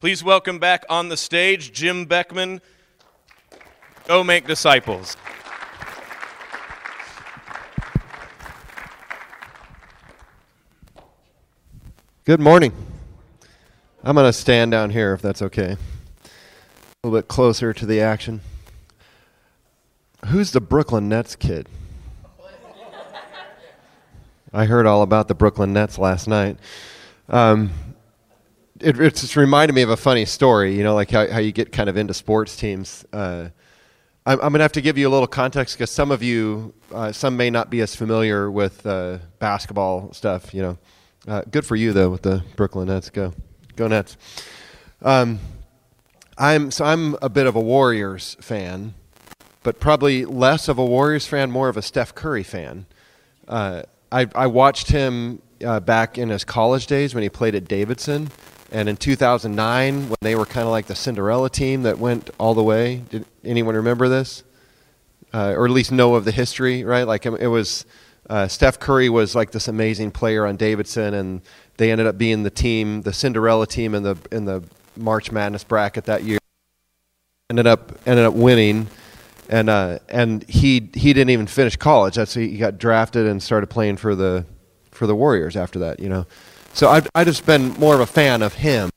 Please welcome back on the stage Jim Beckman. Go make disciples. Good morning. I'm going to stand down here if that's okay. A little bit closer to the action. Who's the Brooklyn Nets kid? I heard all about the Brooklyn Nets last night. Um, it, just reminded me of a funny story, you know, like how, how you get kind of into sports teams. Uh, I'm, I'm going to have to give you a little context because some of you, uh, some may not be as familiar with uh, basketball stuff, you know. Uh, good for you, though, with the Brooklyn Nets. Go, go Nets. Um, I'm, so I'm a bit of a Warriors fan, but probably less of a Warriors fan, more of a Steph Curry fan. Uh, I, I watched him uh, back in his college days when he played at Davidson and in 2009, when they were kind of like the Cinderella team that went all the way, did anyone remember this? Uh, or at least know of the history, right? Like it was uh, Steph Curry was like this amazing player on Davidson, and they ended up being the team, the Cinderella team in the in the March Madness bracket that year. Ended up ended up winning, and uh, and he he didn't even finish college. That's he got drafted and started playing for the for the Warriors after that. You know. So I've, I've just been more of a fan of him.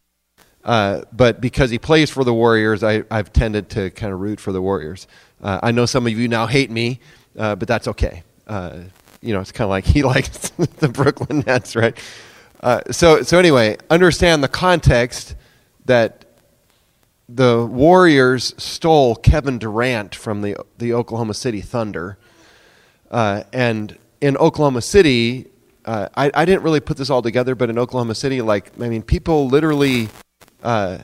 Uh, but because he plays for the Warriors, I, have tended to kind of root for the Warriors. Uh, I know some of you now hate me, uh, but that's okay. Uh, you know, it's kind of like he likes the Brooklyn Nets, right? Uh, so, so anyway, understand the context that the Warriors stole Kevin Durant from the the Oklahoma City Thunder, uh, and in Oklahoma City, uh, I, I didn't really put this all together, but in Oklahoma City, like, I mean, people literally, uh,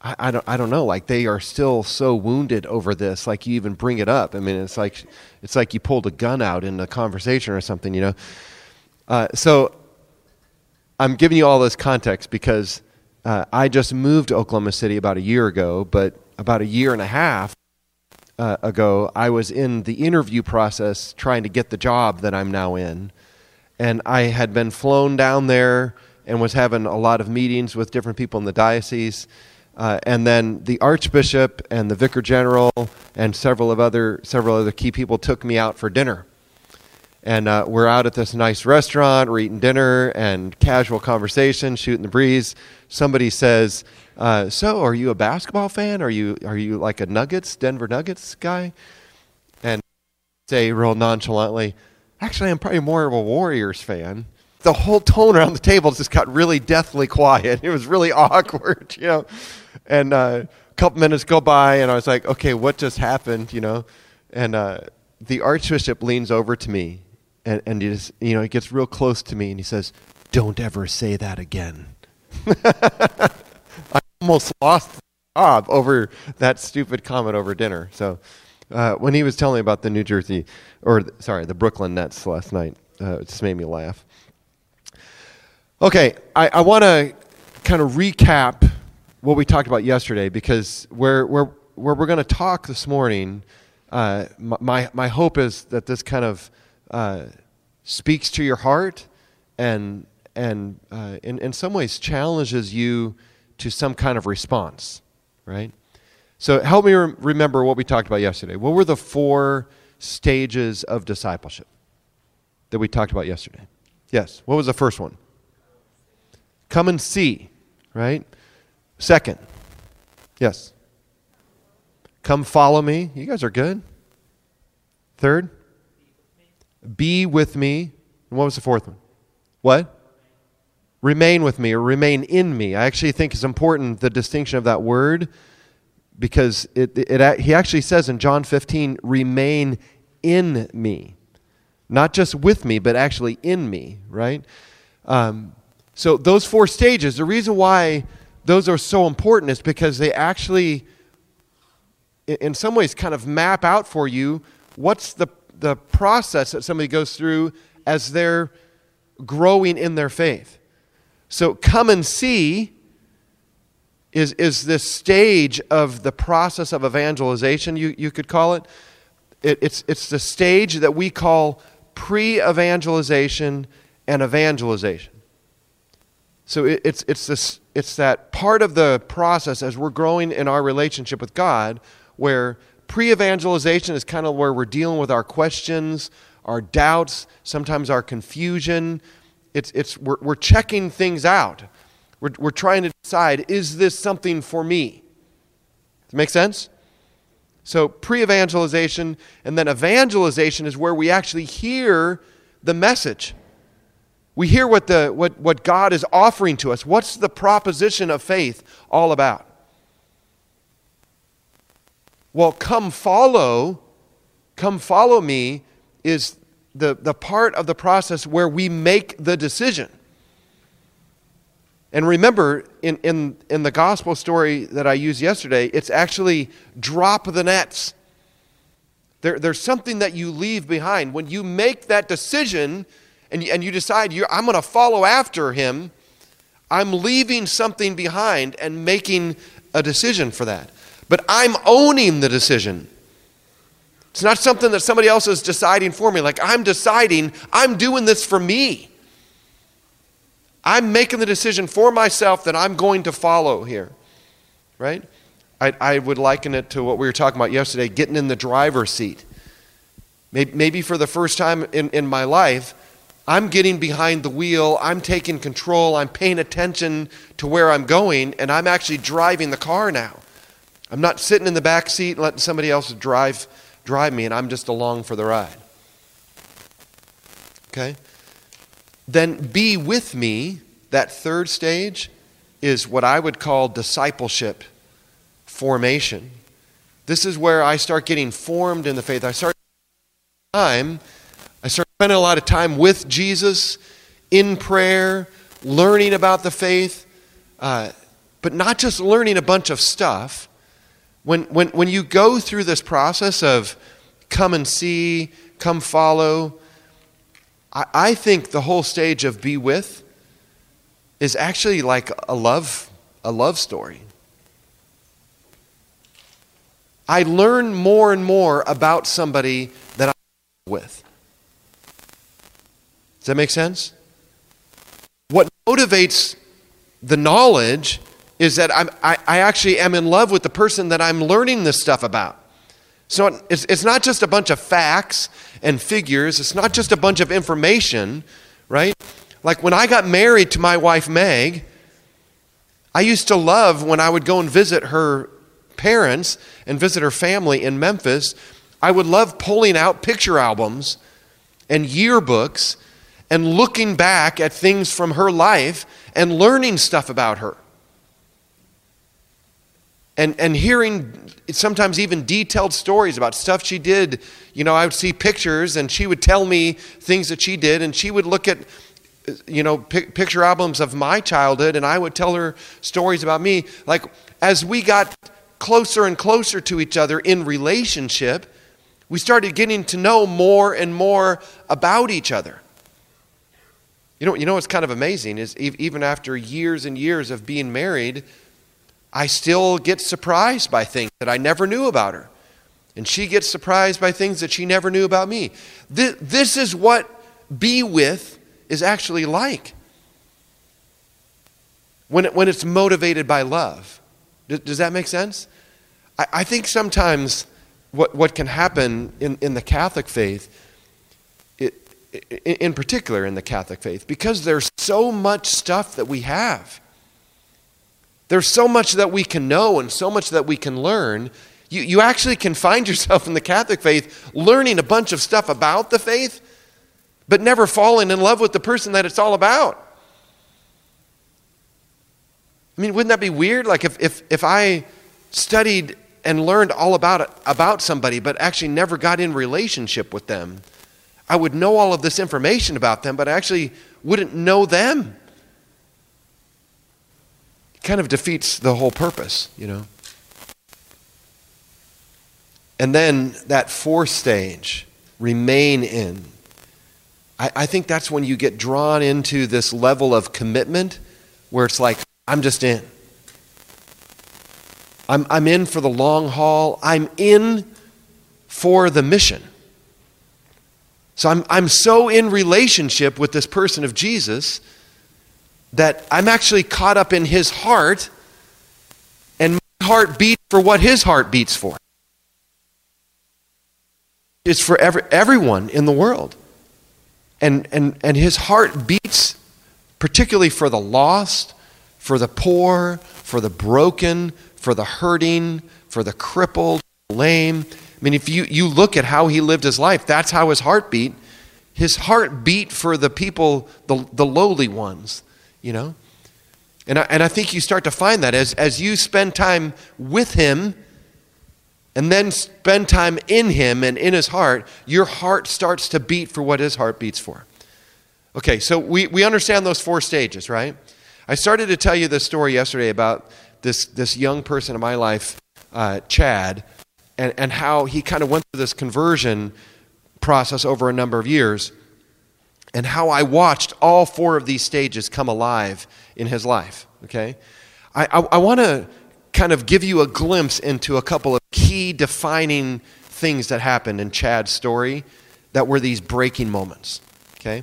I, I, don't, I don't know, like they are still so wounded over this. Like you even bring it up. I mean, it's like, it's like you pulled a gun out in a conversation or something, you know? Uh, so I'm giving you all this context because uh, I just moved to Oklahoma City about a year ago, but about a year and a half uh, ago, I was in the interview process trying to get the job that I'm now in and I had been flown down there and was having a lot of meetings with different people in the diocese. Uh, and then the archbishop and the vicar general and several of other several other key people took me out for dinner. And uh, we're out at this nice restaurant, we're eating dinner and casual conversation, shooting the breeze. Somebody says, uh, "So, are you a basketball fan? Are you are you like a Nuggets, Denver Nuggets guy?" And say real nonchalantly, Actually, I'm probably more of a Warriors fan. The whole tone around the table just got really deathly quiet. It was really awkward, you know. And uh, a couple minutes go by, and I was like, okay, what just happened, you know? And uh, the Archbishop leans over to me, and, and he just, you know, he gets real close to me, and he says, don't ever say that again. I almost lost the job over that stupid comment over dinner. So uh, when he was telling me about the New Jersey, or sorry, the Brooklyn Nets last night, uh, it just made me laugh. Okay, I, I want to kind of recap what we talked about yesterday because where, where, where we're going to talk this morning, uh, my, my hope is that this kind of uh, speaks to your heart and, and uh, in, in some ways challenges you to some kind of response, right? So help me re- remember what we talked about yesterday. What were the four stages of discipleship that we talked about yesterday? Yes. What was the first one? Come and see, right? Second. Yes. Come follow me. You guys are good. Third. Be with me. And what was the fourth one? What? Remain with me or remain in me. I actually think it's important the distinction of that word because it, it, it, he actually says in John 15, remain in me. Not just with me, but actually in me, right? Um, so, those four stages, the reason why those are so important is because they actually, in some ways, kind of map out for you what's the, the process that somebody goes through as they're growing in their faith. So, come and see is, is this stage of the process of evangelization, you, you could call it. it it's, it's the stage that we call pre evangelization and evangelization. So it, it's, it's, this, it's that part of the process as we're growing in our relationship with God where pre evangelization is kind of where we're dealing with our questions, our doubts, sometimes our confusion. It's, it's, we're, we're checking things out. We're, we're trying to decide is this something for me? Does it make sense? So, pre evangelization and then evangelization is where we actually hear the message. We hear what, the, what, what God is offering to us. What's the proposition of faith all about? Well, come follow, come follow me is the, the part of the process where we make the decision. And remember, in, in, in the gospel story that I used yesterday, it's actually drop the nets. There, there's something that you leave behind. When you make that decision and, and you decide, you I'm going to follow after him, I'm leaving something behind and making a decision for that. But I'm owning the decision. It's not something that somebody else is deciding for me. Like, I'm deciding, I'm doing this for me. I'm making the decision for myself that I'm going to follow here. Right? I, I would liken it to what we were talking about yesterday getting in the driver's seat. Maybe, maybe for the first time in, in my life, I'm getting behind the wheel, I'm taking control, I'm paying attention to where I'm going, and I'm actually driving the car now. I'm not sitting in the back seat and letting somebody else drive, drive me, and I'm just along for the ride. Okay? Then be with me, that third stage, is what I would call discipleship formation. This is where I start getting formed in the faith. I start time, I start spending a lot of time with Jesus in prayer, learning about the faith, uh, but not just learning a bunch of stuff, when, when, when you go through this process of come and see, come follow, I, I think the whole stage of be with is actually like a love, a love story. I learn more and more about somebody that I'm with. Does that make sense? What motivates the knowledge is that I'm, I, I actually am in love with the person that I'm learning this stuff about. So it's, it's not just a bunch of facts and figures, it's not just a bunch of information, right? Like when I got married to my wife, Meg, I used to love when I would go and visit her parents and visit her family in Memphis. I would love pulling out picture albums and yearbooks and looking back at things from her life and learning stuff about her and, and hearing sometimes even detailed stories about stuff she did. You know, I would see pictures and she would tell me things that she did, and she would look at, you know, picture albums of my childhood, and I would tell her stories about me. Like, as we got closer and closer to each other in relationship, we started getting to know more and more about each other. You know, you know what's kind of amazing is even after years and years of being married, I still get surprised by things that I never knew about her. And she gets surprised by things that she never knew about me. This, this is what be with is actually like when, it, when it's motivated by love. Does, does that make sense? I, I think sometimes what, what can happen in, in the Catholic faith, it, in particular in the Catholic faith, because there's so much stuff that we have there's so much that we can know and so much that we can learn. You, you actually can find yourself in the Catholic faith learning a bunch of stuff about the faith, but never falling in love with the person that it's all about. I mean, wouldn't that be weird? Like if, if, if I studied and learned all about about somebody, but actually never got in relationship with them, I would know all of this information about them, but I actually wouldn't know them kind of defeats the whole purpose, you know. And then that fourth stage, remain in. I, I think that's when you get drawn into this level of commitment where it's like, I'm just in. I'm, I'm in for the long haul. I'm in for the mission. So I'm, I'm so in relationship with this person of Jesus that I'm actually caught up in his heart, and my heart beats for what his heart beats for. It's for every, everyone in the world. And, and, and his heart beats particularly for the lost, for the poor, for the broken, for the hurting, for the crippled, lame. I mean, if you, you look at how he lived his life, that's how his heart beat. His heart beat for the people, the, the lowly ones, you know? And I, and I think you start to find that as, as you spend time with him and then spend time in him and in his heart, your heart starts to beat for what his heart beats for. Okay, so we, we understand those four stages, right? I started to tell you this story yesterday about this, this young person in my life, uh, Chad, and, and how he kind of went through this conversion process over a number of years, and how I watched all four of these stages come alive in his life. Okay? I, I, I want to kind of give you a glimpse into a couple of key defining things that happened in Chad's story that were these breaking moments. Okay?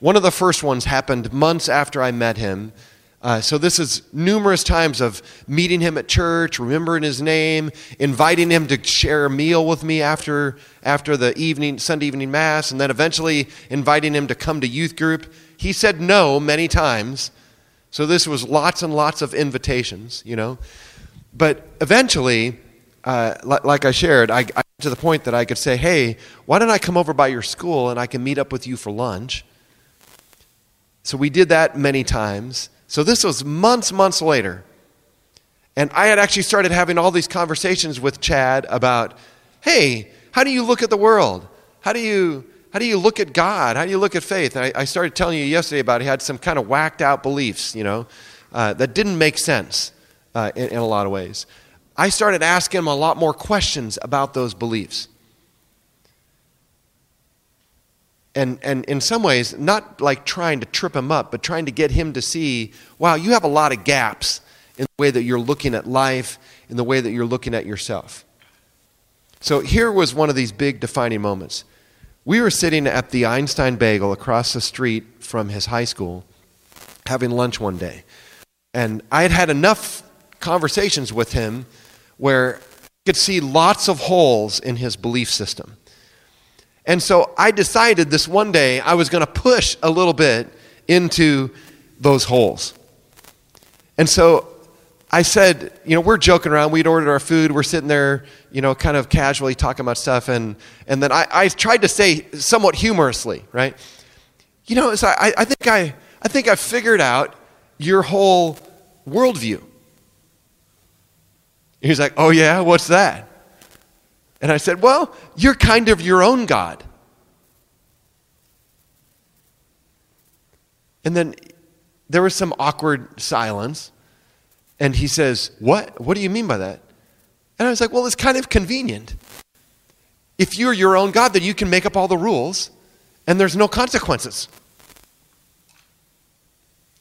One of the first ones happened months after I met him. Uh, so this is numerous times of meeting him at church, remembering his name, inviting him to share a meal with me after after the evening Sunday evening mass, and then eventually inviting him to come to youth group. He said no many times. So this was lots and lots of invitations, you know. But eventually, uh, like I shared, I, I to the point that I could say, "Hey, why don't I come over by your school and I can meet up with you for lunch?" So we did that many times. So this was months, months later. And I had actually started having all these conversations with Chad about, hey, how do you look at the world? How do you, how do you look at God? How do you look at faith? And I, I started telling you yesterday about he had some kind of whacked out beliefs, you know, uh, that didn't make sense uh, in, in a lot of ways. I started asking him a lot more questions about those beliefs. And, and in some ways, not like trying to trip him up, but trying to get him to see, wow, you have a lot of gaps in the way that you're looking at life, in the way that you're looking at yourself. So here was one of these big defining moments. We were sitting at the Einstein Bagel across the street from his high school having lunch one day. And I had had enough conversations with him where I could see lots of holes in his belief system. And so I decided this one day I was going to push a little bit into those holes. And so I said, you know, we're joking around. We'd ordered our food. We're sitting there, you know, kind of casually talking about stuff. And, and then I, I tried to say somewhat humorously, right? You know, so I, I, think I, I think I figured out your whole worldview. He's like, oh, yeah, what's that? And I said, Well, you're kind of your own God. And then there was some awkward silence. And he says, What? What do you mean by that? And I was like, Well, it's kind of convenient. If you're your own God, then you can make up all the rules and there's no consequences.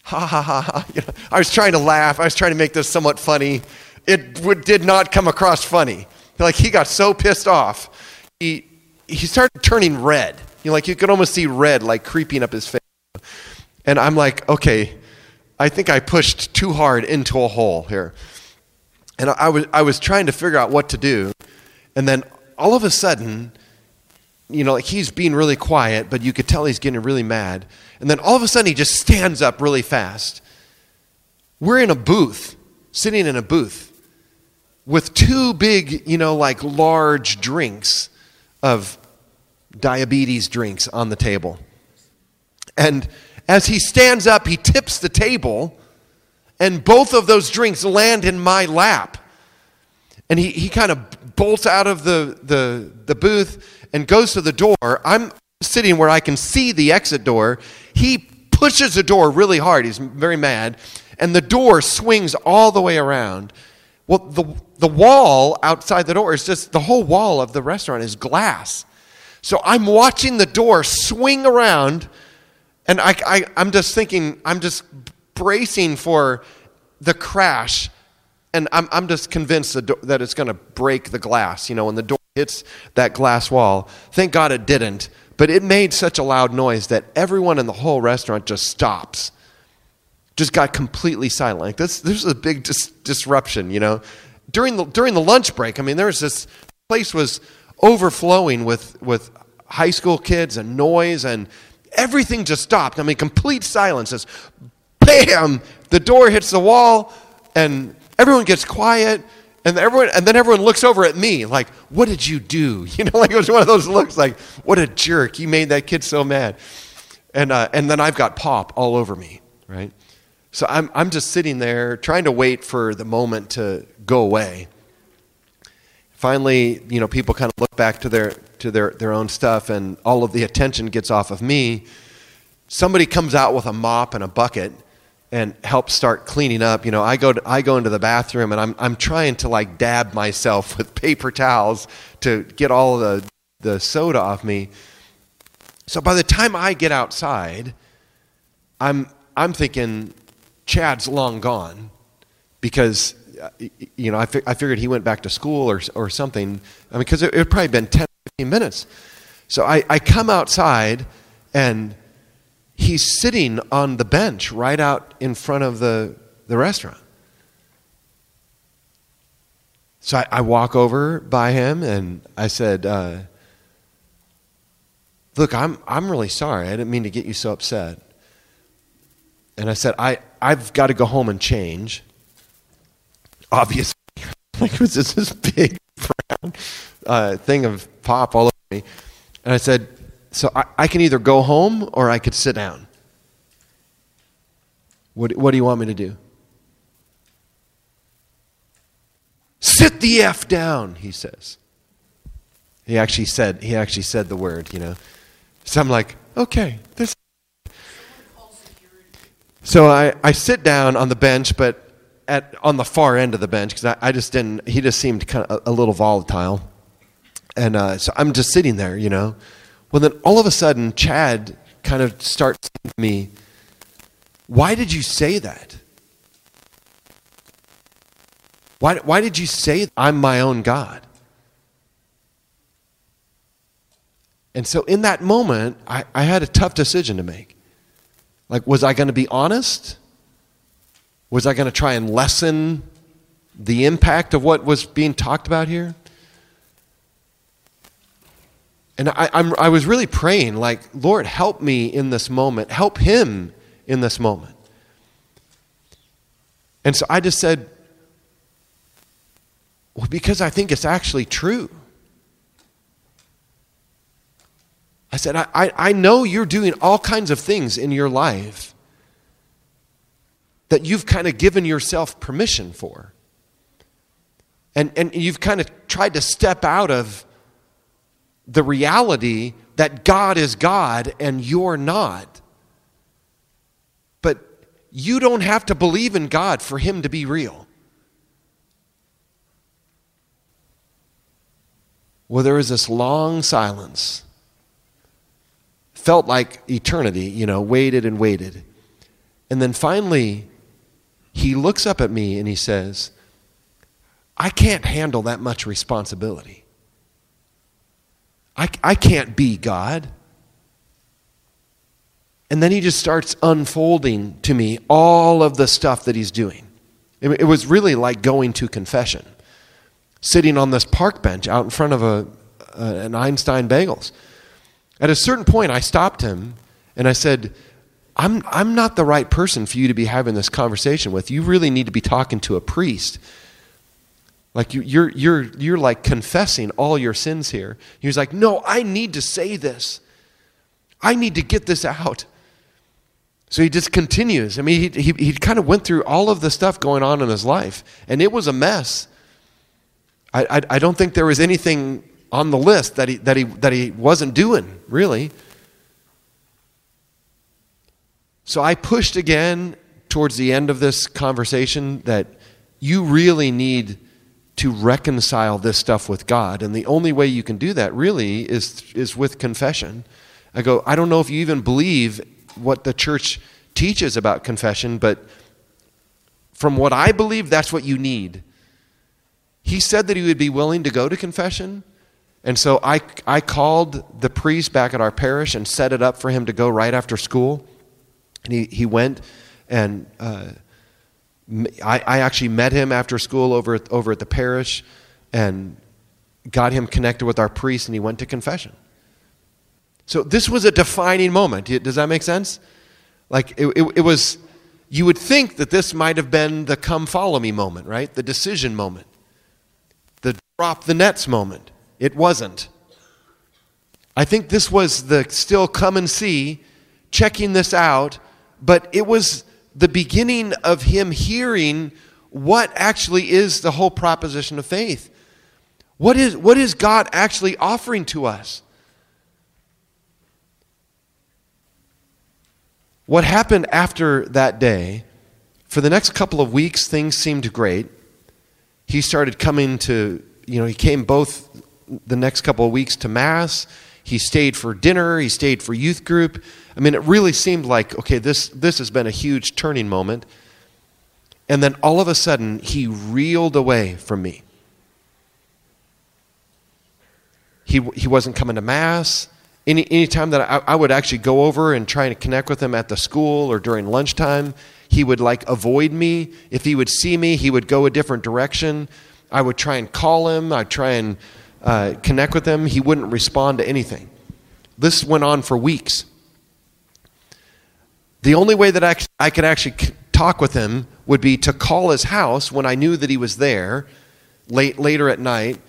Ha ha ha ha. You know, I was trying to laugh. I was trying to make this somewhat funny. It did not come across funny. Like he got so pissed off, he, he started turning red. You know, like you could almost see red like creeping up his face. And I'm like, okay, I think I pushed too hard into a hole here. And I was, I was trying to figure out what to do. And then all of a sudden, you know, like he's being really quiet, but you could tell he's getting really mad. And then all of a sudden, he just stands up really fast. We're in a booth, sitting in a booth with two big, you know, like large drinks of diabetes drinks on the table. And as he stands up, he tips the table, and both of those drinks land in my lap. And he, he kind of bolts out of the, the, the booth and goes to the door. I'm sitting where I can see the exit door. He pushes the door really hard. He's very mad. And the door swings all the way around. Well, the, the wall outside the door is just the whole wall of the restaurant is glass. So I'm watching the door swing around, and I, I, I'm just thinking, I'm just bracing for the crash, and I'm, I'm just convinced that it's going to break the glass, you know, when the door hits that glass wall. Thank God it didn't, but it made such a loud noise that everyone in the whole restaurant just stops. Just got completely silent. Like this, was a big dis- disruption, you know. During the during the lunch break, I mean, there was this place was overflowing with with high school kids and noise and everything just stopped. I mean, complete silence. Just bam, the door hits the wall, and everyone gets quiet. And everyone, and then everyone looks over at me like, "What did you do?" You know, like it was one of those looks like, "What a jerk! You made that kid so mad." And uh, and then I've got pop all over me, right? So I'm I'm just sitting there trying to wait for the moment to go away. Finally, you know, people kind of look back to their to their, their own stuff, and all of the attention gets off of me. Somebody comes out with a mop and a bucket and helps start cleaning up. You know, I go to, I go into the bathroom and I'm I'm trying to like dab myself with paper towels to get all the the soda off me. So by the time I get outside, I'm I'm thinking Chad's long gone because uh, you know I, fi- I figured he went back to school or or something. I mean, because it, had probably been 10, 15 minutes. So I, I come outside and he's sitting on the bench right out in front of the, the restaurant. So I, I walk over by him and I said, uh, Look, I'm, I'm really sorry. I didn't mean to get you so upset. And I said, I, I've got to go home and change. Obviously, like it was just this big brown uh, thing of pop all over me. And I said, So I, I can either go home or I could sit down. What, what do you want me to do? Sit the F down, he says. He actually said, he actually said the word, you know. So I'm like, okay, this. So I, I sit down on the bench, but at, on the far end of the bench, because I, I just didn't, he just seemed kind of a, a little volatile. And uh, so I'm just sitting there, you know. Well, then all of a sudden, Chad kind of starts me, Why did you say that? Why, why did you say I'm my own God? And so in that moment, I, I had a tough decision to make. Like, was I going to be honest? Was I going to try and lessen the impact of what was being talked about here? And I, I'm, I was really praying, like, Lord, help me in this moment. Help him in this moment. And so I just said, well, because I think it's actually true. I said, I, I, know you're doing all kinds of things in your life that you've kind of given yourself permission for. And, and you've kind of tried to step out of the reality that God is God and you're not. But you don't have to believe in God for Him to be real. Well, there was this long silence. Felt like eternity, you know, waited and waited. And then finally, he looks up at me and he says, I can't handle that much responsibility. I, I can't be God. And then he just starts unfolding to me all of the stuff that he's doing. It, it was really like going to confession, sitting on this park bench out in front of a, a, an Einstein Bagels. At a certain point, I stopped him and I said, I'm, I'm not the right person for you to be having this conversation with. You really need to be talking to a priest. Like you, you're, you're, you're like confessing all your sins here. He was like, No, I need to say this. I need to get this out. So he just continues. I mean, he, he, he kind of went through all of the stuff going on in his life, and it was a mess. I, I, I don't think there was anything on the list that he, that, he, that he wasn't doing, really. So I pushed again towards the end of this conversation that you really need to reconcile this stuff with God. And the only way you can do that really is, is with confession. I go, I don't know if you even believe what the church teaches about confession, but from what I believe, that's what you need. He said that he would be willing to go to confession. And so I, I called the priest back at our parish and set it up for him to go right after school. And he, he went. And uh, I, I actually met him after school over at, over at the parish and got him connected with our priest, and he went to confession. So this was a defining moment. Does that make sense? Like it, it, it was, you would think that this might have been the come follow me moment, right? The decision moment, the drop the nets moment. It wasn't. I think this was the still come and see, checking this out, but it was the beginning of him hearing what actually is the whole proposition of faith. What is, what is God actually offering to us? What happened after that day, for the next couple of weeks, things seemed great. He started coming to, you know, he came both the next couple of weeks to Mass. He stayed for dinner. He stayed for youth group. I mean, it really seemed like, okay, this, this has been a huge turning moment. And then all of a sudden, he reeled away from me. He, he wasn't coming to Mass. Any, any time that I, I would actually go over and try and connect with him at the school or during lunchtime, he would like avoid me. If he would see me, he would go a different direction. I would try and call him. I'd try and uh, connect with him, he wouldn't respond to anything. This went on for weeks. The only way that I, could actually talk with him would be to call his house when I knew that he was there late, later at night.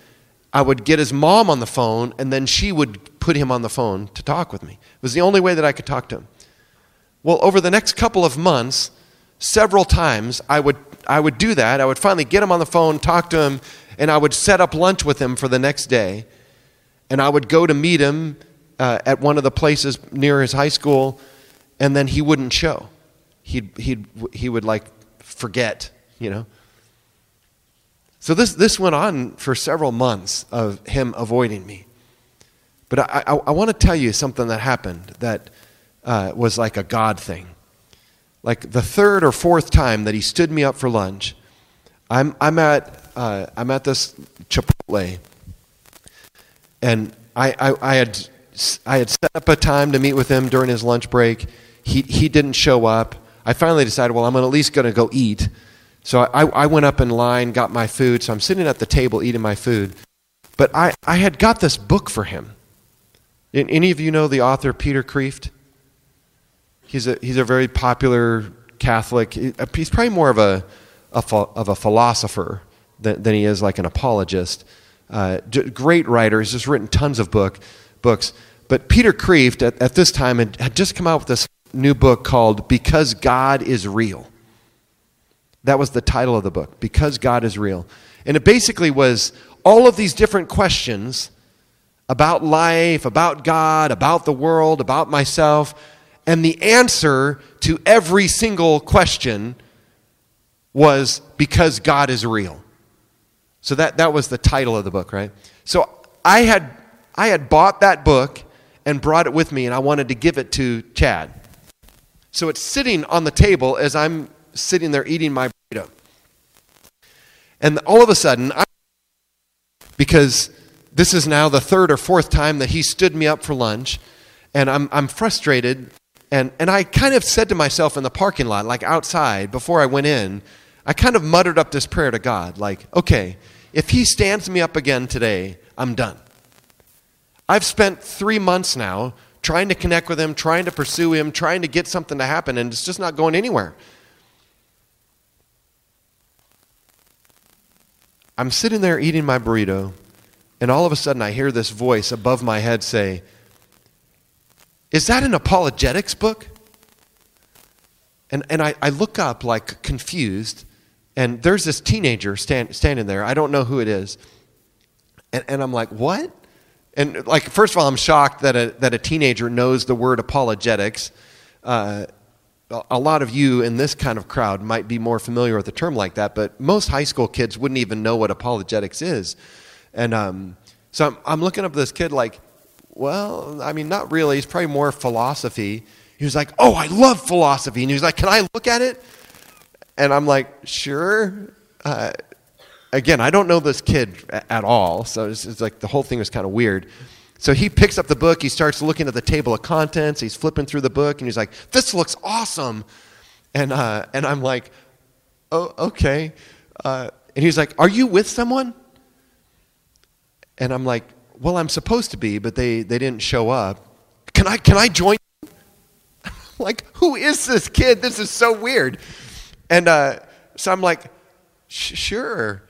I would get his mom on the phone, and then she would put him on the phone to talk with me. It was the only way that I could talk to him. Well, over the next couple of months, several times I would, I would do that. I would finally get him on the phone, talk to him, and I would set up lunch with him for the next day. And I would go to meet him uh, at one of the places near his high school, and then he wouldn't show. He'd, he'd, he would like forget, you know. So this, this went on for several months of him avoiding me. But I, I, I want to tell you something that happened that uh, was like a God thing. Like the third or fourth time that he stood me up for lunch, I'm, I'm at uh, I'm at this Chipotle, and I, I, I, had I had set up a time to meet with him during his lunch break. He he didn't show up. I finally decided, well, I'm at least going to go eat. So I, I went up in line, got my food. So I'm sitting at the table eating my food. But I, I had got this book for him. Any of you know the author Peter Kreeft? He's a, he's a very popular Catholic. He's probably more of a, a of a philosopher than, than he is like an apologist. Uh, great writer. He's just written tons of book, books. But Peter Kreeft, at, at this time, had, had just come out with this new book called Because God is Real. That was the title of the book, Because God is Real. And it basically was all of these different questions about life, about God, about the world, about myself. And the answer to every single question was because God is real. So that, that was the title of the book, right? So I had, I had bought that book and brought it with me, and I wanted to give it to Chad. So it's sitting on the table as I'm sitting there eating my burrito. And all of a sudden, I, because this is now the third or fourth time that he stood me up for lunch, and I'm, I'm frustrated. And, and I kind of said to myself in the parking lot, like outside, before I went in, I kind of muttered up this prayer to God, like, okay, if he stands me up again today, I'm done. I've spent three months now trying to connect with him, trying to pursue him, trying to get something to happen, and it's just not going anywhere. I'm sitting there eating my burrito, and all of a sudden I hear this voice above my head say, Is that an apologetics book? And, and I, I look up like confused, and there's this teenager stand, standing there. I don't know who it is. And, and I'm like, what? And like, first of all, I'm shocked that a, that a teenager knows the word apologetics. Uh, a lot of you in this kind of crowd might be more familiar with a term like that, but most high school kids wouldn't even know what apologetics is. And um, so I'm, I'm looking up this kid like, well, I mean, not really. He's probably more philosophy. He was like, oh, I love philosophy. And he was like, can I look at it? And I'm like, sure. Uh, again, I don't know this kid at all, so it's, it's like the whole thing was kind of weird. So he picks up the book, he starts looking at the table of contents, he's flipping through the book, and he's like, This looks awesome. And, uh, and I'm like, oh, okay. Uh, and he's like, are you with someone? And I'm like, well, I'm supposed to be, but they, they didn't show up. Can I, can I join? like, who is this kid? This is so weird. And uh, so I'm like, sure.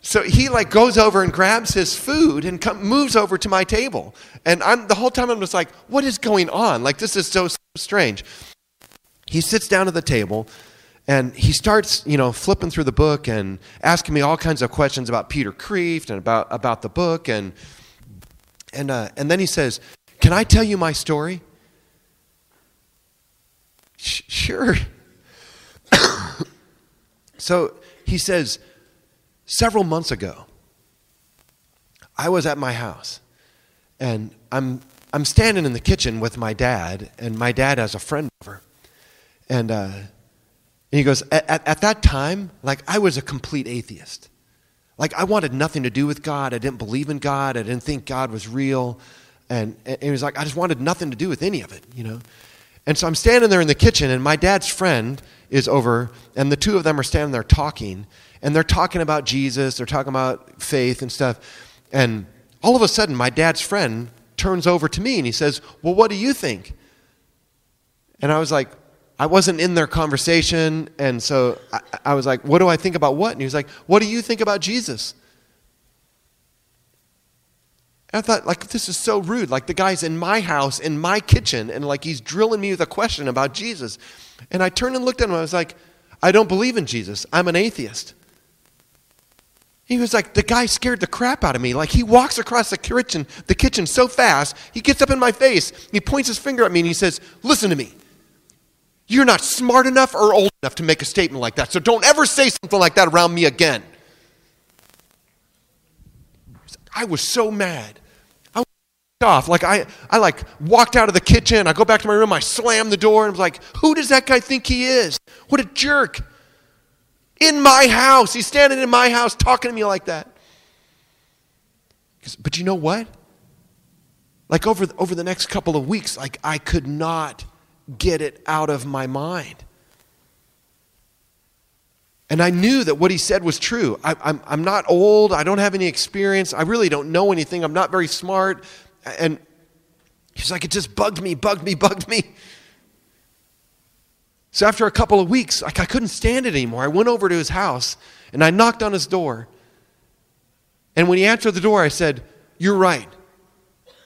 So he like goes over and grabs his food and come, moves over to my table. And I'm the whole time I'm just like, what is going on? Like this is so, so strange. He sits down at the table and he starts, you know, flipping through the book and asking me all kinds of questions about Peter Kreeft and about, about the book. And, and, uh, and then he says, Can I tell you my story? Sh- sure. So he says, Several months ago, I was at my house and I'm, I'm standing in the kitchen with my dad, and my dad has a friend over. And, uh, and he goes, at, at, at that time, like I was a complete atheist. Like I wanted nothing to do with God. I didn't believe in God. I didn't think God was real. And, and he was like, I just wanted nothing to do with any of it, you know. And so I'm standing there in the kitchen, and my dad's friend is over, and the two of them are standing there talking and they're talking about Jesus, they're talking about faith and stuff. And all of a sudden, my dad's friend turns over to me and he says, Well, what do you think? And I was like, I wasn't in their conversation. And so I, I was like, What do I think about what? And he was like, What do you think about Jesus? And I thought, like, this is so rude. Like, the guy's in my house, in my kitchen, and like he's drilling me with a question about Jesus. And I turned and looked at him. I was like, I don't believe in Jesus. I'm an atheist. He was like, the guy scared the crap out of me. Like he walks across the kitchen, the kitchen so fast, he gets up in my face, he points his finger at me and he says, Listen to me. You're not smart enough or old enough to make a statement like that. So don't ever say something like that around me again. I was so mad. Off. Like I, I like walked out of the kitchen. I go back to my room. I slammed the door and was like, "Who does that guy think he is? What a jerk!" in my house. He's standing in my house talking to me like that. But you know what? Like over, over the next couple of weeks, like I could not get it out of my mind. And I knew that what he said was true. I, I'm, I'm not old. I don't have any experience. I really don't know anything. I'm not very smart. And he's like, it just bugged me, bugged me, bugged me. So after a couple of weeks, like I couldn't stand it anymore. I went over to his house and I knocked on his door. And when he answered the door, I said, You're right.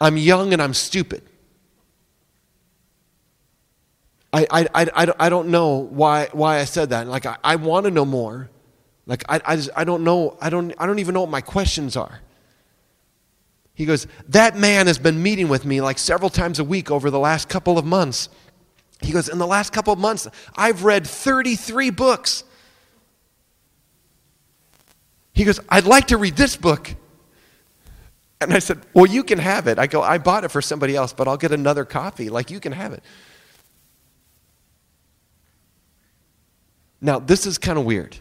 I'm young and I'm stupid. I, I, I, I don't know why, why I said that. Like, I, I want to know more. Like, I, I, just, I don't know. I don't, I don't even know what my questions are. He goes, That man has been meeting with me like several times a week over the last couple of months. He goes, In the last couple of months, I've read 33 books. He goes, I'd like to read this book. And I said, Well, you can have it. I go, I bought it for somebody else, but I'll get another copy. Like, you can have it. Now, this is kind of weird.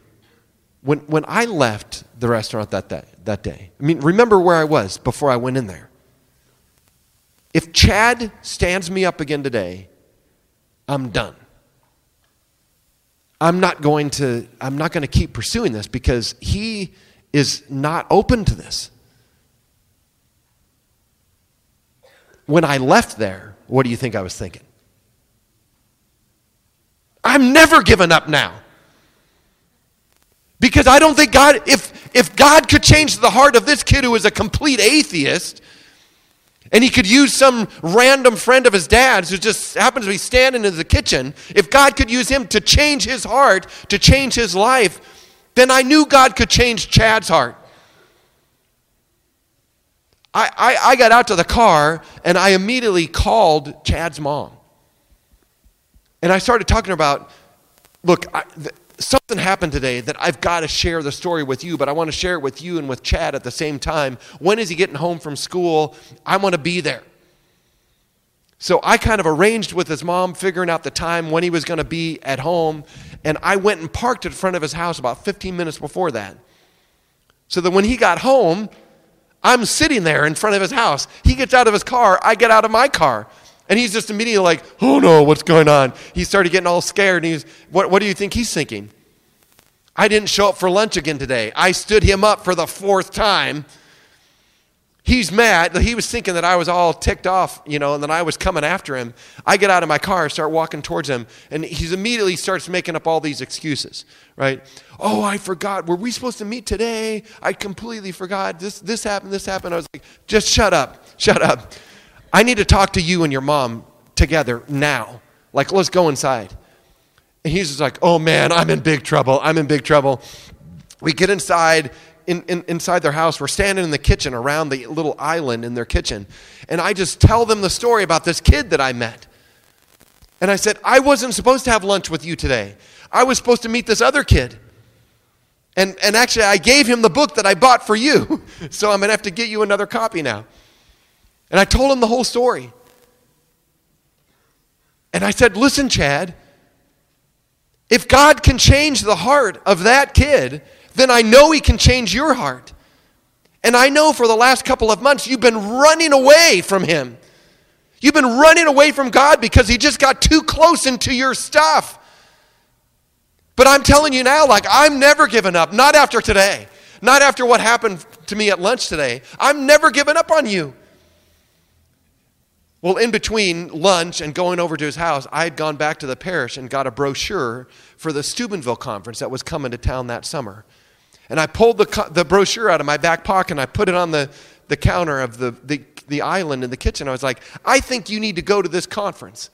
When, when I left the restaurant that day, that day, I mean, remember where I was before I went in there. If Chad stands me up again today I'm done. I'm not going to I'm not going to keep pursuing this because he is not open to this. When I left there, what do you think I was thinking? I'm never giving up now. Because I don't think God, if, if God could change the heart of this kid who is a complete atheist, and he could use some random friend of his dad's who just happens to be standing in the kitchen. If God could use him to change his heart, to change his life, then I knew God could change Chad's heart. I, I, I got out to the car and I immediately called Chad's mom. And I started talking about look, I, something happened today that I've got to share the story with you, but I want to share it with you and with Chad at the same time. When is he getting home from school? I want to be there. So I kind of arranged with his mom, figuring out the time when he was going to be at home, and I went and parked in front of his house about 15 minutes before that. So that when he got home, I'm sitting there in front of his house. He gets out of his car, I get out of my car. And he's just immediately like, oh no, what's going on? He started getting all scared. And he's, what, what do you think he's thinking? I didn't show up for lunch again today. I stood him up for the fourth time. He's mad. He was thinking that I was all ticked off, you know, and that I was coming after him. I get out of my car, start walking towards him, and he immediately starts making up all these excuses, right? Oh, I forgot. Were we supposed to meet today? I completely forgot. This, this happened, this happened. I was like, just shut up, shut up. I need to talk to you and your mom together now. Like, let's go inside. And he's just like, oh man, I'm in big trouble. I'm in big trouble. We get inside. In, in, inside their house. We're standing in the kitchen around the little island in their kitchen. And I just tell them the story about this kid that I met. And I said, I wasn't supposed to have lunch with you today. I was supposed to meet this other kid. And, and actually, I gave him the book that I bought for you. So I'm going to have to get you another copy now. And I told him the whole story. And I said, Listen, Chad, if God can change the heart of that kid, then I know He can change your heart. And I know for the last couple of months you've been running away from Him. You've been running away from God because He just got too close into your stuff. But I'm telling you now, like, I'm never giving up. Not after today. Not after what happened to me at lunch today. I'm never giving up on you. Well, in between lunch and going over to his house, I had gone back to the parish and got a brochure for the Steubenville conference that was coming to town that summer. And I pulled the, the brochure out of my back pocket and I put it on the, the counter of the, the, the island in the kitchen. I was like, I think you need to go to this conference.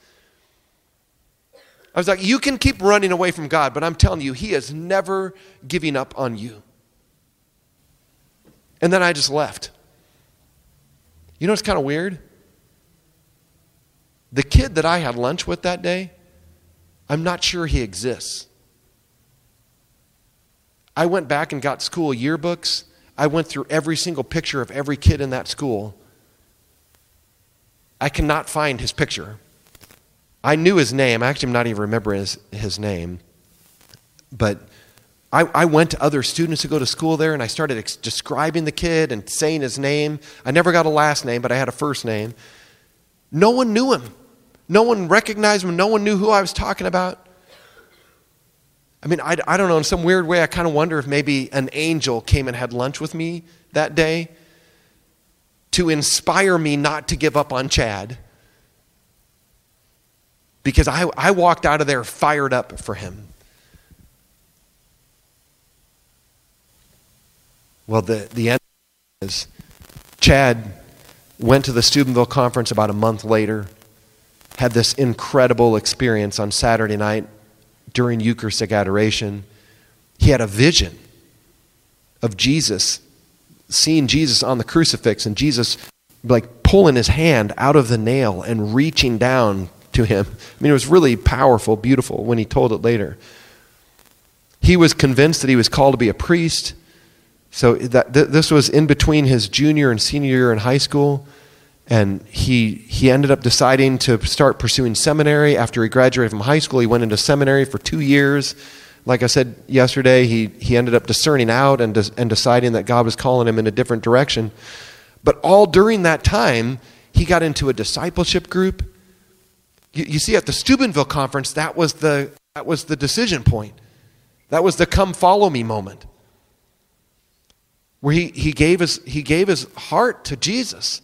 I was like, you can keep running away from God, but I'm telling you, He is never giving up on you. And then I just left. You know what's kind of weird? The kid that I had lunch with that day, I'm not sure he exists. I went back and got school yearbooks. I went through every single picture of every kid in that school. I cannot find his picture. I knew his name. I actually am not even remembering his, his name. But I, I went to other students who go to school there and I started ex- describing the kid and saying his name. I never got a last name, but I had a first name. No one knew him. No one recognized him. No one knew who I was talking about. I mean, I, I don't know. In some weird way, I kind of wonder if maybe an angel came and had lunch with me that day to inspire me not to give up on Chad. Because I, I walked out of there fired up for him. Well, the, the end is Chad went to the Steubenville conference about a month later had this incredible experience on Saturday night during Eucharistic adoration. He had a vision of Jesus, seeing Jesus on the crucifix, and Jesus like pulling his hand out of the nail and reaching down to him. I mean, it was really powerful, beautiful when he told it later. He was convinced that he was called to be a priest. So that, th- this was in between his junior and senior year in high school and he he ended up deciding to start pursuing seminary. After he graduated from high school he went into seminary for two years. Like i said yesterday he, he ended up discerning out and, de- and deciding that god was calling him in a different direction. But all during that time he got into a discipleship group. You, you see at the steubenville conference that was the that was the decision point. That was the come follow me moment. Where he, he gave his he gave his heart to jesus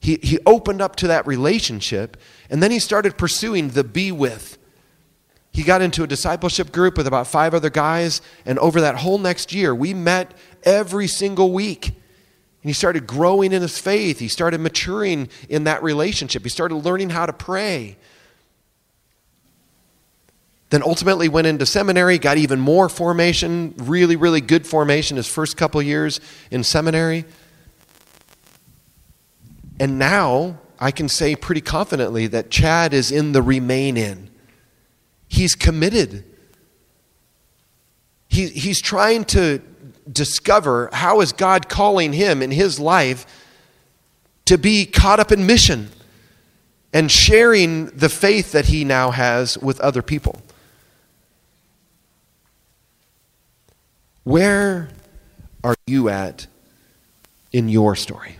he, he opened up to that relationship, and then he started pursuing the be with. He got into a discipleship group with about five other guys, and over that whole next year, we met every single week. And he started growing in his faith. He started maturing in that relationship. He started learning how to pray. Then ultimately went into seminary, got even more formation, really, really good formation his first couple years in seminary. And now I can say pretty confidently that Chad is in the remain in. He's committed. He, he's trying to discover how is God calling him in his life to be caught up in mission and sharing the faith that he now has with other people. Where are you at in your story?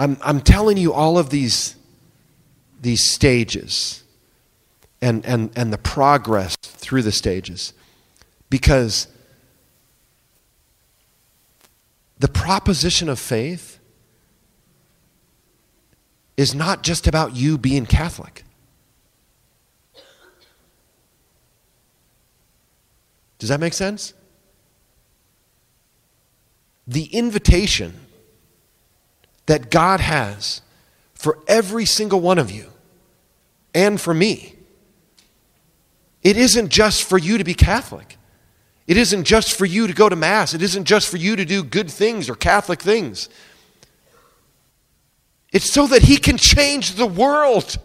I'm, I'm telling you all of these, these stages and, and, and the progress through the stages because the proposition of faith is not just about you being Catholic. Does that make sense? The invitation that God has for every single one of you and for me, it isn't just for you to be Catholic. It isn't just for you to go to Mass. It isn't just for you to do good things or Catholic things. It's so that He can change the world.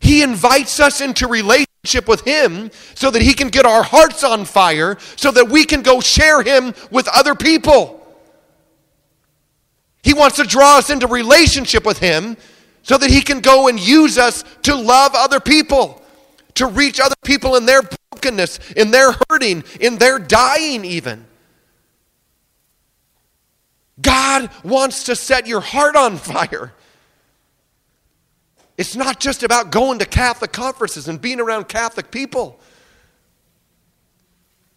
He invites us into relationship with Him so that He can get our hearts on fire, so that we can go share Him with other people. He wants to draw us into relationship with Him so that He can go and use us to love other people, to reach other people in their brokenness, in their hurting, in their dying, even. God wants to set your heart on fire. It's not just about going to Catholic conferences and being around Catholic people.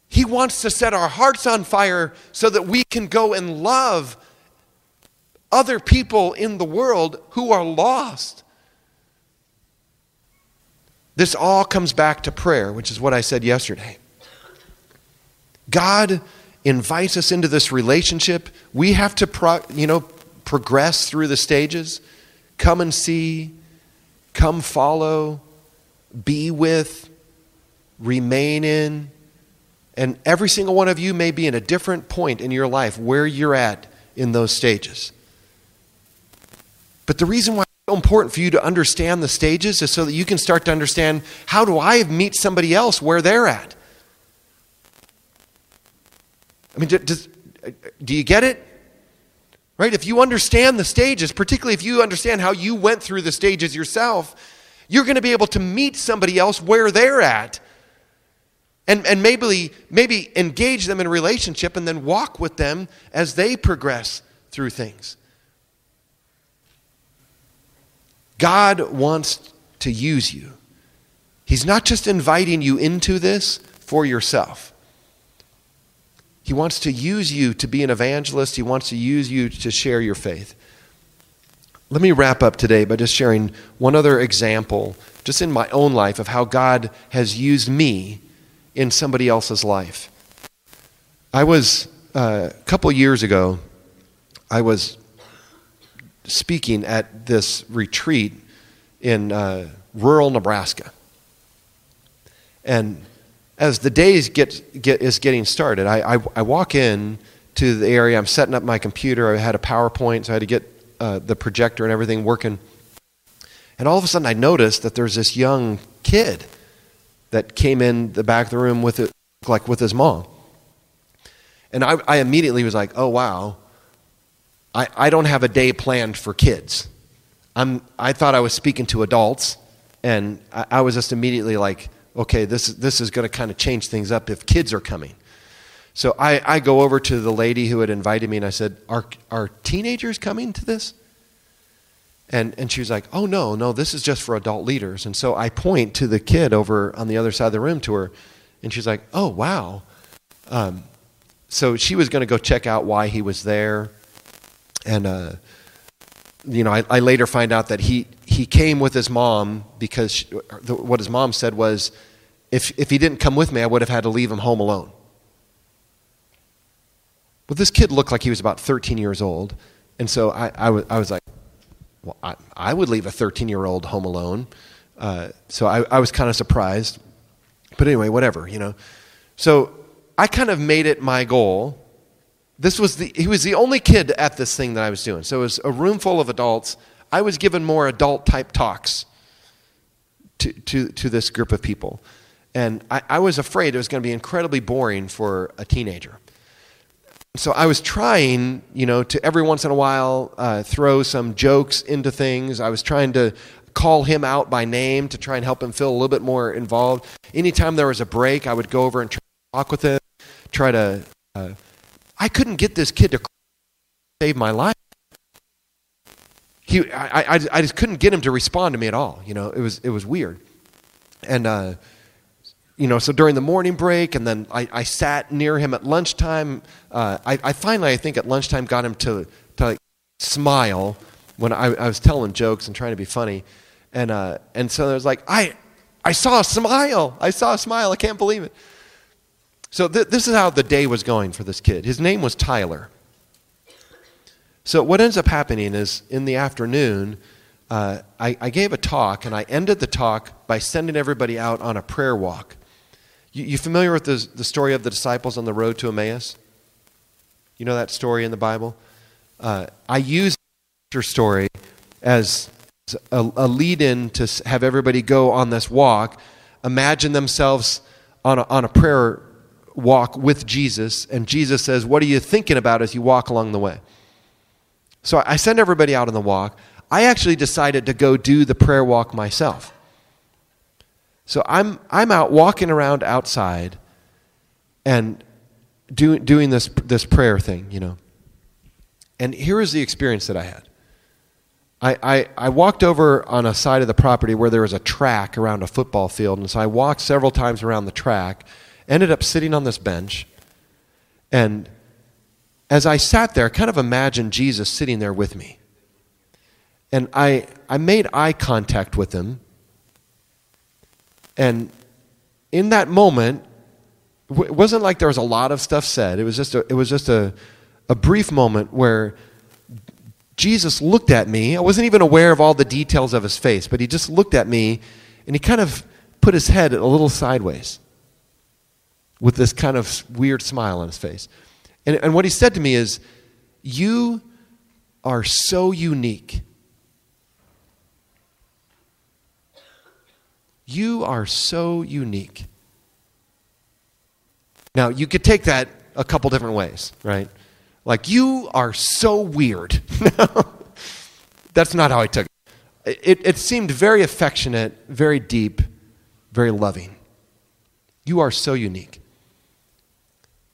He wants to set our hearts on fire so that we can go and love other people in the world who are lost. This all comes back to prayer, which is what I said yesterday. God invites us into this relationship. We have to, pro, you know, progress through the stages. Come and see, come follow, be with, remain in. And every single one of you may be in a different point in your life where you're at in those stages. But the reason why it's so important for you to understand the stages is so that you can start to understand how do I meet somebody else where they're at? I mean, does, do you get it? Right? If you understand the stages, particularly if you understand how you went through the stages yourself, you're going to be able to meet somebody else where they're at. And, and maybe, maybe engage them in a relationship and then walk with them as they progress through things. God wants to use you. He's not just inviting you into this for yourself. He wants to use you to be an evangelist. He wants to use you to share your faith. Let me wrap up today by just sharing one other example, just in my own life, of how God has used me in somebody else's life. I was, uh, a couple years ago, I was speaking at this retreat in uh, rural Nebraska. And as the days get, get is getting started, I, I, I, walk in to the area. I'm setting up my computer. I had a PowerPoint, so I had to get uh, the projector and everything working. And all of a sudden, I noticed that there's this young kid that came in the back of the room with it, like with his mom. And I, I immediately was like, "Oh wow, I, I don't have a day planned for kids. I'm, I thought I was speaking to adults, and I, I was just immediately like, okay, this, this is going to kind of change things up if kids are coming. So I, I go over to the lady who had invited me, and I said, are, are teenagers coming to this? And, and she was like, oh, no, no, this is just for adult leaders. And so I point to the kid over on the other side of the room to her, and she's like, oh, wow. Um, so she was going to go check out why he was there and uh, you know, I, I, later find out that he he came with his mom because she, the, what his mom said was, if if he didn't come with me, I would have had to leave him home alone. Well, this kid looked like he was about 13 years old, and so I, I, was, was like, well, I, I would leave a 13 year old home alone. Uh, so I, I was kind of surprised. But anyway, whatever, you know. So I kind of made it my goal this was the, he was the only kid at this thing that I was doing. So it was a room full of adults. I was given more adult type talks to, to, to this group of people. And I, I was afraid it was going to be incredibly boring for a teenager. So I was trying, you know, to every once in a while uh, throw some jokes into things. I was trying to call him out by name to try and help him feel a little bit more involved. Anytime there was a break, I would go over and try to talk with him, try to uh, I couldn't get this kid to save my life. He, I, I, I just couldn't get him to respond to me at all. You know, it was, it was weird. And, uh, you know, so during the morning break, and then I, I sat near him at lunchtime. Uh, I, I finally, I think at lunchtime, got him to, to like, smile when I, I was telling jokes and trying to be funny. And, uh, and so there was like, I, I saw a smile. I saw a smile. I can't believe it. So th- this is how the day was going for this kid. His name was Tyler. So what ends up happening is in the afternoon, uh, I, I, gave a talk, and I ended the talk by sending everybody out on a prayer walk. You, you familiar with the, the story of the disciples on the road to Emmaus? You know that story in the Bible? Uh, I use the story as a, a lead in to have everybody go on this walk, imagine themselves on a, on a prayer walk with Jesus, and Jesus says, What are you thinking about as you walk along the way? So I send everybody out on the walk. I actually decided to go do the prayer walk myself. So I'm, I'm out walking around outside and do, doing this, this prayer thing, you know. And here is the experience that I had. I, I, I, walked over on a side of the property where there was a track around a football field. And so I walked several times around the track, ended up sitting on this bench. And as I sat there, I kind of imagined Jesus sitting there with me. And I, I made eye contact with him. And in that moment, it wasn't like there was a lot of stuff said. It was just a, it was just a, a brief moment where Jesus looked at me. I wasn't even aware of all the details of his face, but he just looked at me and he kind of put his head a little sideways with this kind of weird smile on his face. And, and what he said to me is, You are so unique. You are so unique. Now, you could take that a couple different ways, right? Like, you are so weird. That's not how I took it. it. It seemed very affectionate, very deep, very loving. You are so unique.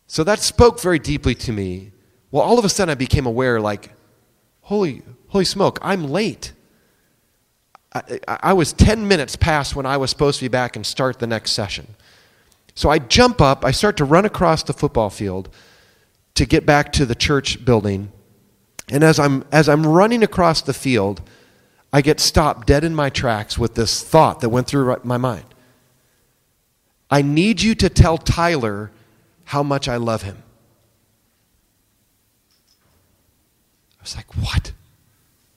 So that spoke very deeply to me. Well, all of a sudden I became aware, like, holy, holy smoke, I'm late. I, I was 10 minutes past when I was supposed to be back and start the next session. So I jump up, I start to run across the football field to get back to the church building. And as I'm, as I'm running across the field, I get stopped dead in my tracks with this thought that went through my mind. I need you to tell Tyler how much I love him. I was like, what?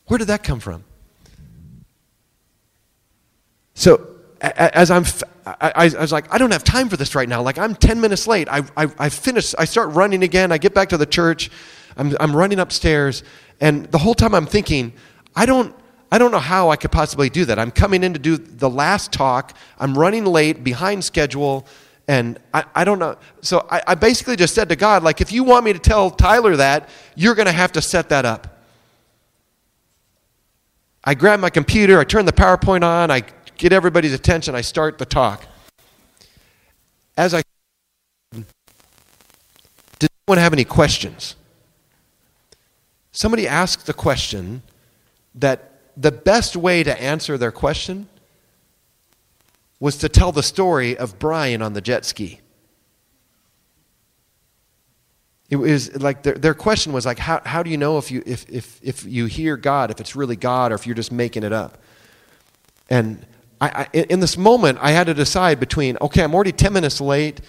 Where did that come from? So as I'm, I, was like, I don't have time for this right now. Like, I'm 10 minutes late. I, I, I finish, I start running again. I get back to the church. I'm, I'm running upstairs. And the whole time I'm thinking, I don't, I don't know how I could possibly do that. I'm coming in to do the last talk. I'm running late, behind schedule. And I, I don't know. So I, I basically just said to God, like, if you want me to tell Tyler that, you're going to have to set that up. I grab my computer, I turn the PowerPoint on, I get everybody's attention, I start the talk. As I did anyone have any questions? Somebody asked the question that the best way to answer their question was to tell the story of Brian on the jet ski. It was like their, their question was like, how, how do you know if you, if, if, if you hear God, if it's really God, or if you're just making it up? And I, I, in this moment, I had to decide between, okay, I'm already 10 minutes late.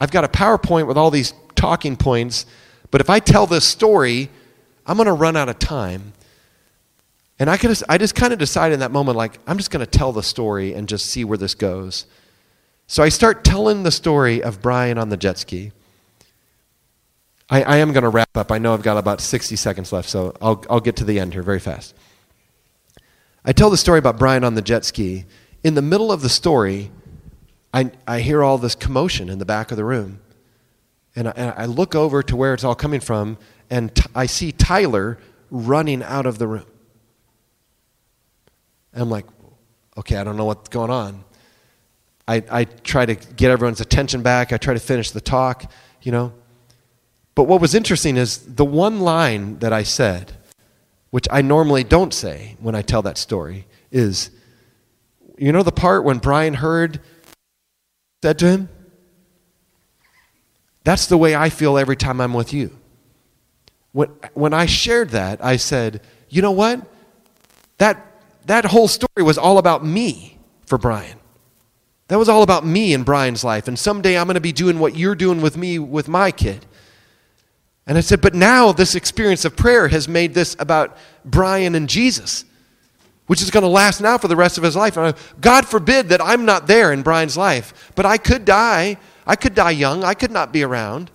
I've got a PowerPoint with all these talking points, but if I tell this story, I'm going to run out of time. And I, could, I just kind of decided in that moment, like, I'm just going to tell the story and just see where this goes. So I start telling the story of Brian on the jet ski. I, I am going to wrap up. I know I've got about 60 seconds left, so I'll, I'll get to the end here very fast. I tell the story about Brian on the jet ski in the middle of the story, I, I hear all this commotion in the back of the room. And I, and I look over to where it's all coming from, and t- I see Tyler running out of the room. And I'm like, okay, I don't know what's going on. I, I try to get everyone's attention back. I try to finish the talk, you know. But what was interesting is the one line that I said, which I normally don't say when I tell that story, is you know the part when Brian Heard said to him? That's the way I feel every time I'm with you. When, when I shared that, I said, you know what? That, that whole story was all about me for Brian. That was all about me in Brian's life. And someday I'm going to be doing what you're doing with me with my kid. And I said, but now this experience of prayer has made this about Brian and Jesus, which is going to last now for the rest of his life. And I, God forbid that I'm not there in Brian's life, but I could die. I could die young. I could not be around.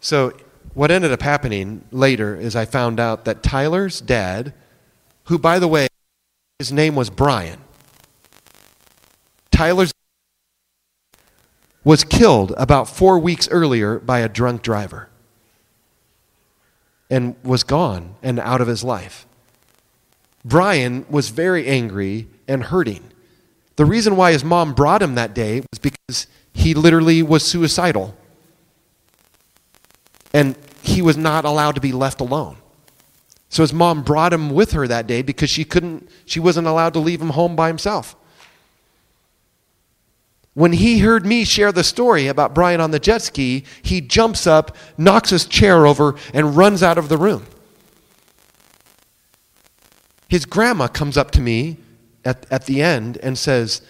So, what ended up happening later is I found out that Tyler's dad, who, by the way, his name was Brian, Tyler's was killed about four weeks earlier by a drunk driver and was gone and out of his life. Brian was very angry and hurting. The reason why his mom brought him that day was because he literally was suicidal. And he was not allowed to be left alone. So his mom brought him with her that day because she couldn't she wasn't allowed to leave him home by himself. When he heard me share the story about Brian on the jet ski, he jumps up, knocks his chair over, and runs out of the room. His grandma comes up to me at, at the end and says,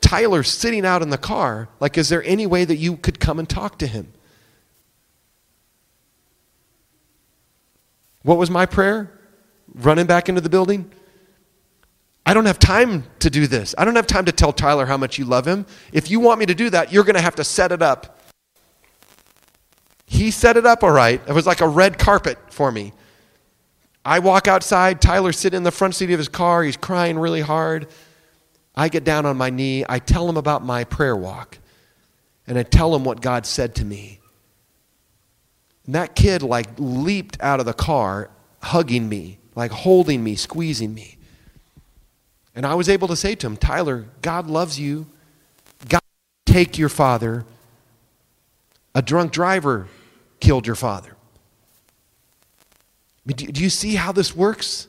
Tyler's sitting out in the car. Like, is there any way that you could come and talk to him? What was my prayer? Running back into the building? I don't have time to do this. I don't have time to tell Tyler how much you love him. If you want me to do that, you're going to have to set it up. He set it up all right. It was like a red carpet for me. I walk outside, Tyler's sitting in the front seat of his car, he's crying really hard. I get down on my knee, I tell him about my prayer walk, and I tell him what God said to me. And that kid like leaped out of the car, hugging me, like holding me, squeezing me. And I was able to say to him, Tyler, God loves you. God take your father. A drunk driver killed your father. Do you see how this works?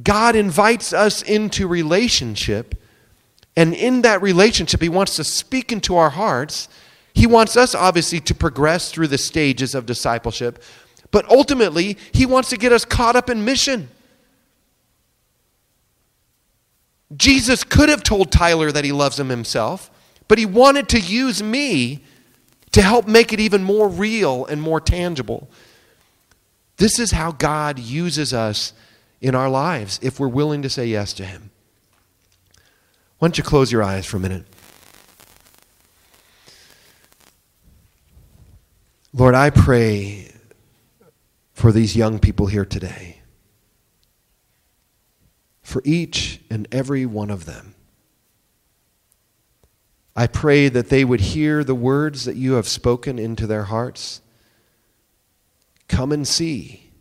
God invites us into relationship, and in that relationship, He wants to speak into our hearts. He wants us, obviously, to progress through the stages of discipleship, but ultimately, He wants to get us caught up in mission. Jesus could have told Tyler that he loves him himself, but he wanted to use me to help make it even more real and more tangible. This is how God uses us in our lives if we're willing to say yes to him. Why don't you close your eyes for a minute? Lord, I pray for these young people here today for each and every one of them. I pray that they would hear the words that you have spoken into their hearts. Come and see.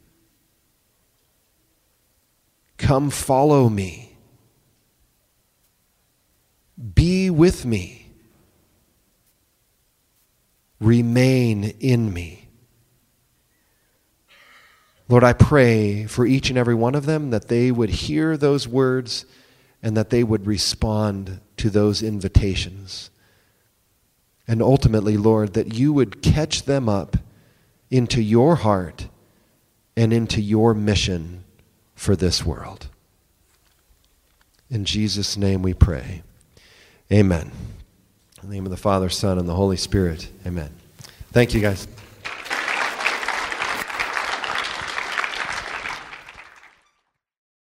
Come follow me. Be with me. Remain in me. Lord, I pray for each and every one of them that they would hear those words and that they would respond to those invitations. And ultimately, Lord, that you would catch them up into your heart and into your mission for this world. In Jesus' name we pray. Amen. In the name of the Father, Son, and the Holy Spirit. Amen. Thank you, guys.